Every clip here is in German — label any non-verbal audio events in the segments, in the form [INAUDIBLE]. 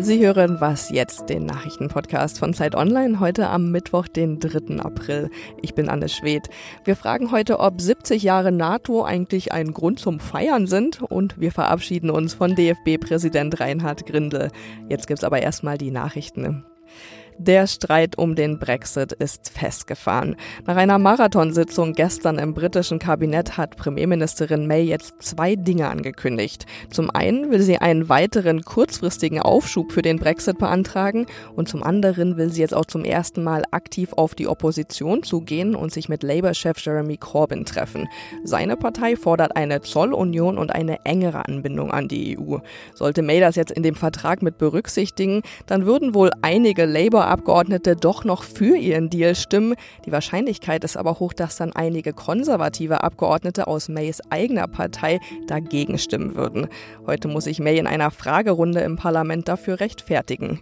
Sie hören Was jetzt, den Nachrichtenpodcast von Zeit Online, heute am Mittwoch, den 3. April. Ich bin Anne Schwedt. Wir fragen heute, ob 70 Jahre NATO eigentlich ein Grund zum Feiern sind und wir verabschieden uns von DFB-Präsident Reinhard Grindel. Jetzt gibt's aber erstmal die Nachrichten. Der Streit um den Brexit ist festgefahren. Nach einer Marathonsitzung gestern im britischen Kabinett hat Premierministerin May jetzt zwei Dinge angekündigt. Zum einen will sie einen weiteren kurzfristigen Aufschub für den Brexit beantragen und zum anderen will sie jetzt auch zum ersten Mal aktiv auf die Opposition zugehen und sich mit Labour-Chef Jeremy Corbyn treffen. Seine Partei fordert eine Zollunion und eine engere Anbindung an die EU. Sollte May das jetzt in dem Vertrag mit berücksichtigen, dann würden wohl einige Labour Abgeordnete doch noch für ihren Deal stimmen. Die Wahrscheinlichkeit ist aber hoch, dass dann einige konservative Abgeordnete aus Mays eigener Partei dagegen stimmen würden. Heute muss sich May in einer Fragerunde im Parlament dafür rechtfertigen.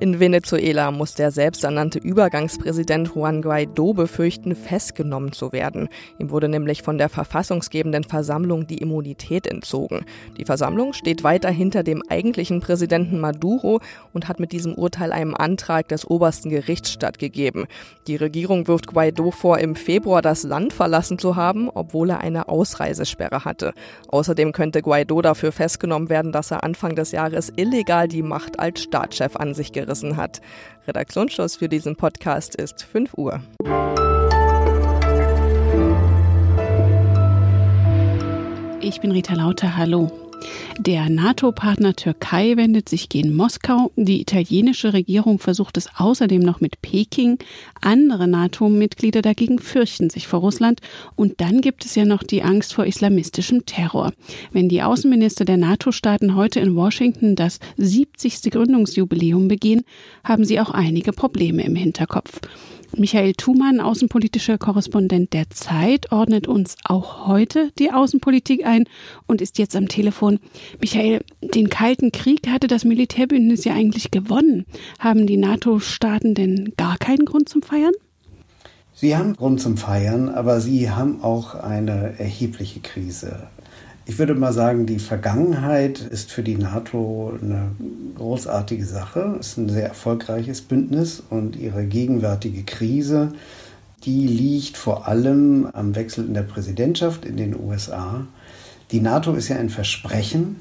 In Venezuela muss der selbsternannte Übergangspräsident Juan Guaido befürchten, festgenommen zu werden. Ihm wurde nämlich von der verfassungsgebenden Versammlung die Immunität entzogen. Die Versammlung steht weiter hinter dem eigentlichen Präsidenten Maduro und hat mit diesem Urteil einem Antrag des obersten Gerichts stattgegeben. Die Regierung wirft Guaido vor, im Februar das Land verlassen zu haben, obwohl er eine Ausreisesperre hatte. Außerdem könnte Guaido dafür festgenommen werden, dass er Anfang des Jahres illegal die Macht als Staatschef an sich gerissen angerissen hat. Redaktionsschluss für diesen Podcast ist 5 Uhr. Ich bin Rita Lauter, hallo. Der NATO-Partner Türkei wendet sich gegen Moskau. Die italienische Regierung versucht es außerdem noch mit Peking. Andere NATO-Mitglieder dagegen fürchten sich vor Russland. Und dann gibt es ja noch die Angst vor islamistischem Terror. Wenn die Außenminister der NATO-Staaten heute in Washington das 70. Gründungsjubiläum begehen, haben sie auch einige Probleme im Hinterkopf. Michael Thumann, außenpolitischer Korrespondent der Zeit, ordnet uns auch heute die Außenpolitik ein und ist jetzt am Telefon. Michael, den Kalten Krieg hatte das Militärbündnis ja eigentlich gewonnen. Haben die NATO-Staaten denn gar keinen Grund zum Feiern? Sie haben Grund zum Feiern, aber sie haben auch eine erhebliche Krise. Ich würde mal sagen, die Vergangenheit ist für die NATO eine großartige Sache. Es ist ein sehr erfolgreiches Bündnis und ihre gegenwärtige Krise, die liegt vor allem am Wechsel in der Präsidentschaft in den USA. Die NATO ist ja ein Versprechen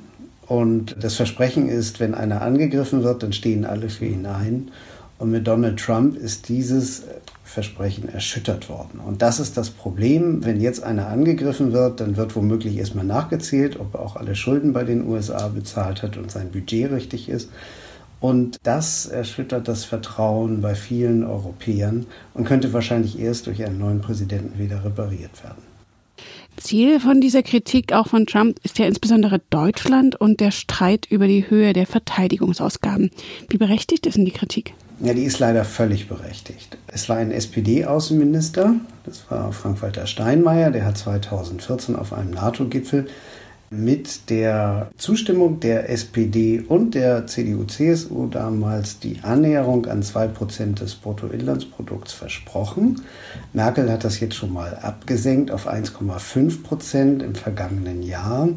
und das Versprechen ist, wenn einer angegriffen wird, dann stehen alle für ihn ein. Und mit Donald Trump ist dieses Versprechen erschüttert worden. Und das ist das Problem. Wenn jetzt einer angegriffen wird, dann wird womöglich erstmal nachgezählt, ob er auch alle Schulden bei den USA bezahlt hat und sein Budget richtig ist. Und das erschüttert das Vertrauen bei vielen Europäern und könnte wahrscheinlich erst durch einen neuen Präsidenten wieder repariert werden. Ziel von dieser Kritik auch von Trump ist ja insbesondere Deutschland und der Streit über die Höhe der Verteidigungsausgaben. Wie berechtigt ist denn die Kritik? Ja, die ist leider völlig berechtigt. Es war ein SPD-Außenminister, das war Frank-Walter Steinmeier, der hat 2014 auf einem NATO-Gipfel mit der Zustimmung der SPD und der CDU-CSU damals die Annäherung an 2% des Bruttoinlandsprodukts versprochen. Merkel hat das jetzt schon mal abgesenkt auf 1,5% im vergangenen Jahr.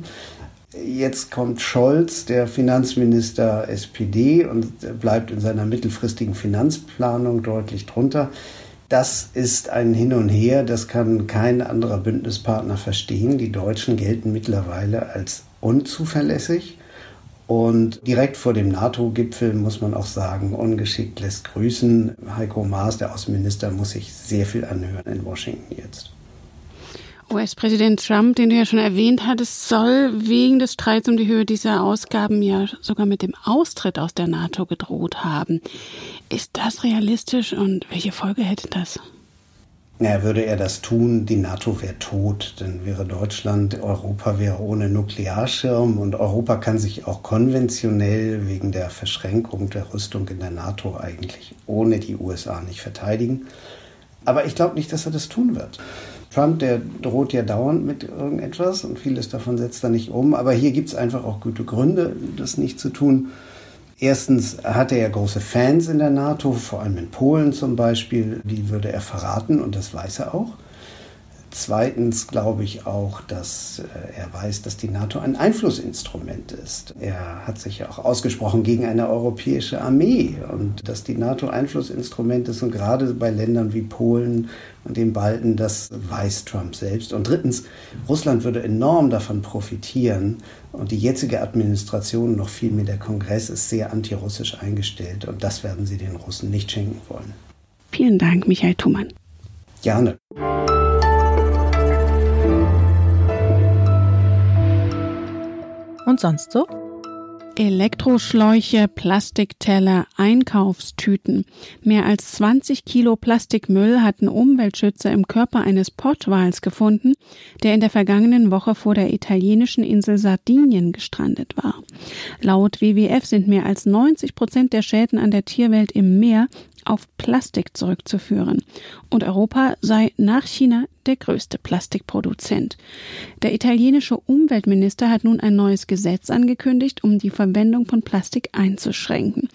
Jetzt kommt Scholz, der Finanzminister SPD, und bleibt in seiner mittelfristigen Finanzplanung deutlich drunter. Das ist ein Hin und Her, das kann kein anderer Bündnispartner verstehen. Die Deutschen gelten mittlerweile als unzuverlässig. Und direkt vor dem NATO-Gipfel muss man auch sagen, ungeschickt lässt grüßen. Heiko Maas, der Außenminister, muss sich sehr viel anhören in Washington jetzt. US-Präsident Trump, den du ja schon erwähnt hattest, soll wegen des Streits um die Höhe dieser Ausgaben ja sogar mit dem Austritt aus der NATO gedroht haben. Ist das realistisch und welche Folge hätte das? Ja, würde er das tun, die NATO wäre tot, dann wäre Deutschland, Europa wäre ohne Nuklearschirm und Europa kann sich auch konventionell wegen der Verschränkung der Rüstung in der NATO eigentlich ohne die USA nicht verteidigen. Aber ich glaube nicht, dass er das tun wird. Trump, der droht ja dauernd mit irgendetwas und vieles davon setzt er nicht um. Aber hier gibt es einfach auch gute Gründe, das nicht zu tun. Erstens hat er ja große Fans in der NATO, vor allem in Polen zum Beispiel. Die würde er verraten und das weiß er auch. Zweitens glaube ich auch, dass äh, er weiß, dass die NATO ein Einflussinstrument ist. Er hat sich ja auch ausgesprochen gegen eine europäische Armee und dass die NATO Einflussinstrument ist und gerade bei Ländern wie Polen und den Balten, das weiß Trump selbst. Und drittens, Russland würde enorm davon profitieren und die jetzige Administration, noch viel mehr der Kongress, ist sehr antirussisch eingestellt und das werden sie den Russen nicht schenken wollen. Vielen Dank, Michael Thumann. Gerne. Und sonst so? Elektroschläuche, Plastikteller, Einkaufstüten. Mehr als 20 Kilo Plastikmüll hatten Umweltschützer im Körper eines Pottwals gefunden, der in der vergangenen Woche vor der italienischen Insel Sardinien gestrandet war. Laut WWF sind mehr als 90 Prozent der Schäden an der Tierwelt im Meer auf Plastik zurückzuführen. Und Europa sei nach China der größte Plastikproduzent. Der italienische Umweltminister hat nun ein neues Gesetz angekündigt, um die Verwendung von Plastik einzuschränken.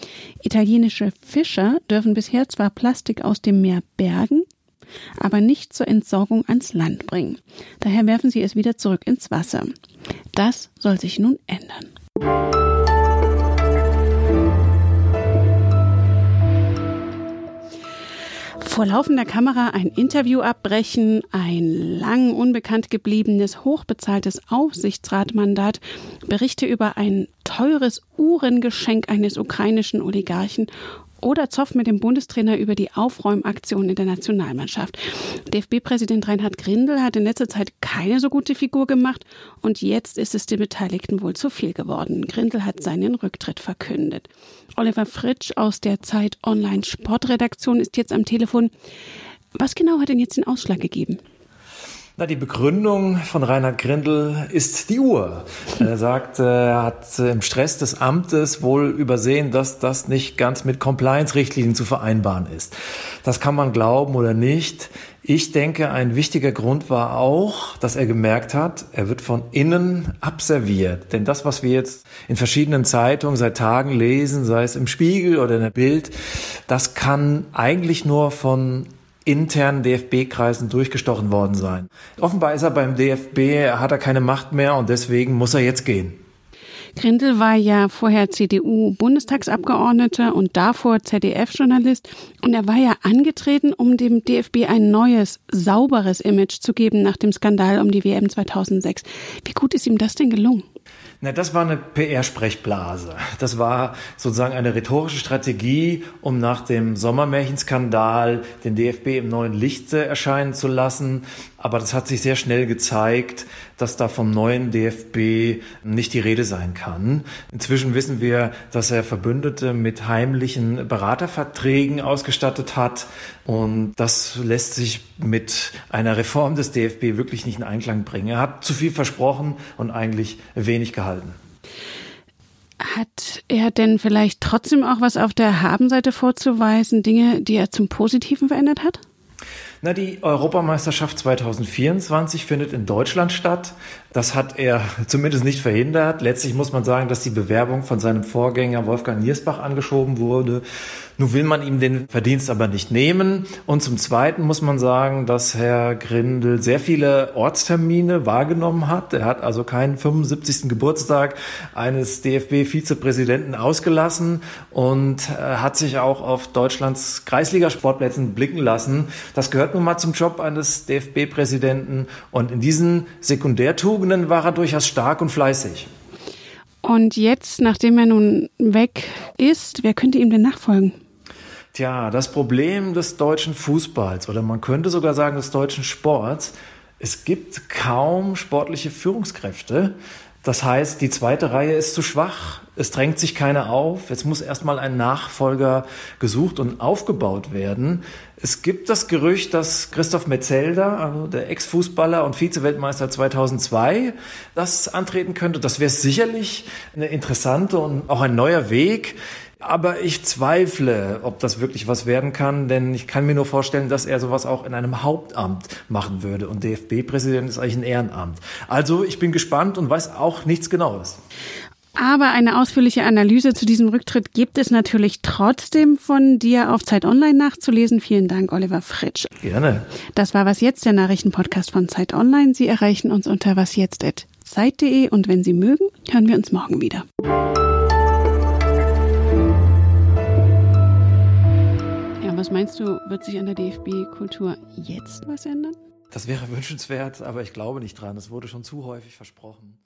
Italienische Fischer dürfen bisher zwar Plastik aus dem Meer bergen, aber nicht zur Entsorgung ans Land bringen. Daher werfen sie es wieder zurück ins Wasser. Das soll sich nun ändern. Vor laufender Kamera ein Interview abbrechen, ein lang unbekannt gebliebenes, hochbezahltes Aufsichtsratmandat, Berichte über ein teures Uhrengeschenk eines ukrainischen Oligarchen oder Zoff mit dem Bundestrainer über die Aufräumaktion in der Nationalmannschaft. DFB-Präsident Reinhard Grindel hat in letzter Zeit keine so gute Figur gemacht und jetzt ist es den Beteiligten wohl zu viel geworden. Grindel hat seinen Rücktritt verkündet. Oliver Fritsch aus der Zeit Online Sportredaktion ist jetzt am Telefon. Was genau hat denn jetzt den Ausschlag gegeben? Na, die Begründung von Reinhard Grindel ist die Uhr. Er sagt, er hat im Stress des Amtes wohl übersehen, dass das nicht ganz mit Compliance-Richtlinien zu vereinbaren ist. Das kann man glauben oder nicht. Ich denke, ein wichtiger Grund war auch, dass er gemerkt hat, er wird von innen abserviert. Denn das, was wir jetzt in verschiedenen Zeitungen seit Tagen lesen, sei es im Spiegel oder in der Bild, das kann eigentlich nur von internen DFB-Kreisen durchgestochen worden sein. Offenbar ist er beim DFB, hat er keine Macht mehr und deswegen muss er jetzt gehen. Grindel war ja vorher CDU-Bundestagsabgeordneter und davor ZDF-Journalist. Und er war ja angetreten, um dem DFB ein neues, sauberes Image zu geben nach dem Skandal um die WM 2006. Wie gut ist ihm das denn gelungen? Na, das war eine PR-Sprechblase. Das war sozusagen eine rhetorische Strategie, um nach dem Sommermärchenskandal den DFB im neuen Licht erscheinen zu lassen. Aber das hat sich sehr schnell gezeigt, dass da vom neuen DFB nicht die Rede sein kann. Inzwischen wissen wir, dass er Verbündete mit heimlichen Beraterverträgen ausgestattet hat. Und das lässt sich mit einer Reform des DFB wirklich nicht in Einklang bringen. Er hat zu viel versprochen und eigentlich wenig gehalten. Hat er denn vielleicht trotzdem auch was auf der Habenseite vorzuweisen, Dinge, die er zum Positiven verändert hat? Na, die Europameisterschaft 2024 findet in Deutschland statt. Das hat er [LAUGHS] zumindest nicht verhindert. Letztlich muss man sagen, dass die Bewerbung von seinem Vorgänger Wolfgang Niersbach angeschoben wurde. Nun will man ihm den Verdienst aber nicht nehmen. Und zum Zweiten muss man sagen, dass Herr Grindel sehr viele Ortstermine wahrgenommen hat. Er hat also keinen 75. Geburtstag eines DFB-Vizepräsidenten ausgelassen und äh, hat sich auch auf Deutschlands Kreisligasportplätzen blicken lassen. Das gehört nun mal zum Job eines DFB-Präsidenten. Und in diesen Sekundärtugenden war er durchaus stark und fleißig. Und jetzt, nachdem er nun weg ist, wer könnte ihm denn nachfolgen? Tja, das Problem des deutschen Fußballs oder man könnte sogar sagen des deutschen Sports, es gibt kaum sportliche Führungskräfte. Das heißt, die zweite Reihe ist zu schwach. Es drängt sich keiner auf. Jetzt muss erstmal ein Nachfolger gesucht und aufgebaut werden. Es gibt das Gerücht, dass Christoph Metzelder, also der Ex-Fußballer und Vize-Weltmeister 2002, das antreten könnte. Das wäre sicherlich eine interessante und auch ein neuer Weg. Aber ich zweifle, ob das wirklich was werden kann, denn ich kann mir nur vorstellen, dass er sowas auch in einem Hauptamt machen würde. Und DFB-Präsident ist eigentlich ein Ehrenamt. Also ich bin gespannt und weiß auch nichts Genaues. Aber eine ausführliche Analyse zu diesem Rücktritt gibt es natürlich trotzdem von dir auf Zeit Online nachzulesen. Vielen Dank, Oliver Fritsch. Gerne. Das war Was Jetzt, der Nachrichtenpodcast von Zeit Online. Sie erreichen uns unter wasjetzt.zeit.de und wenn Sie mögen, hören wir uns morgen wieder. Was meinst du, wird sich an der DFB-Kultur jetzt was ändern? Das wäre [LAUGHS] wünschenswert, aber ich glaube nicht dran. Es wurde schon zu häufig versprochen.